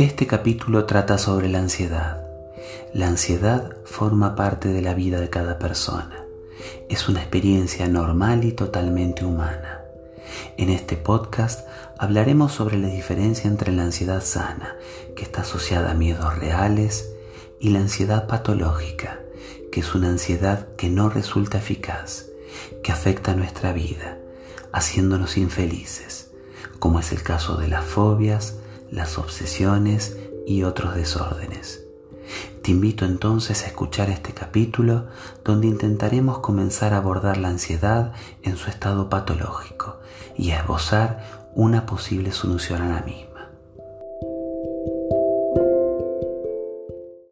Este capítulo trata sobre la ansiedad. La ansiedad forma parte de la vida de cada persona. Es una experiencia normal y totalmente humana. En este podcast hablaremos sobre la diferencia entre la ansiedad sana, que está asociada a miedos reales, y la ansiedad patológica, que es una ansiedad que no resulta eficaz, que afecta nuestra vida, haciéndonos infelices, como es el caso de las fobias, las obsesiones y otros desórdenes. Te invito entonces a escuchar este capítulo donde intentaremos comenzar a abordar la ansiedad en su estado patológico y a esbozar una posible solución a la misma.